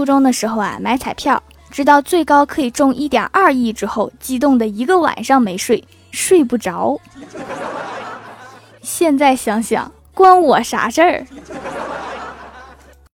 初中的时候啊买彩票知道最高可以中一点二亿之后激动的一个晚上没睡睡不着。现在想想关我啥事儿？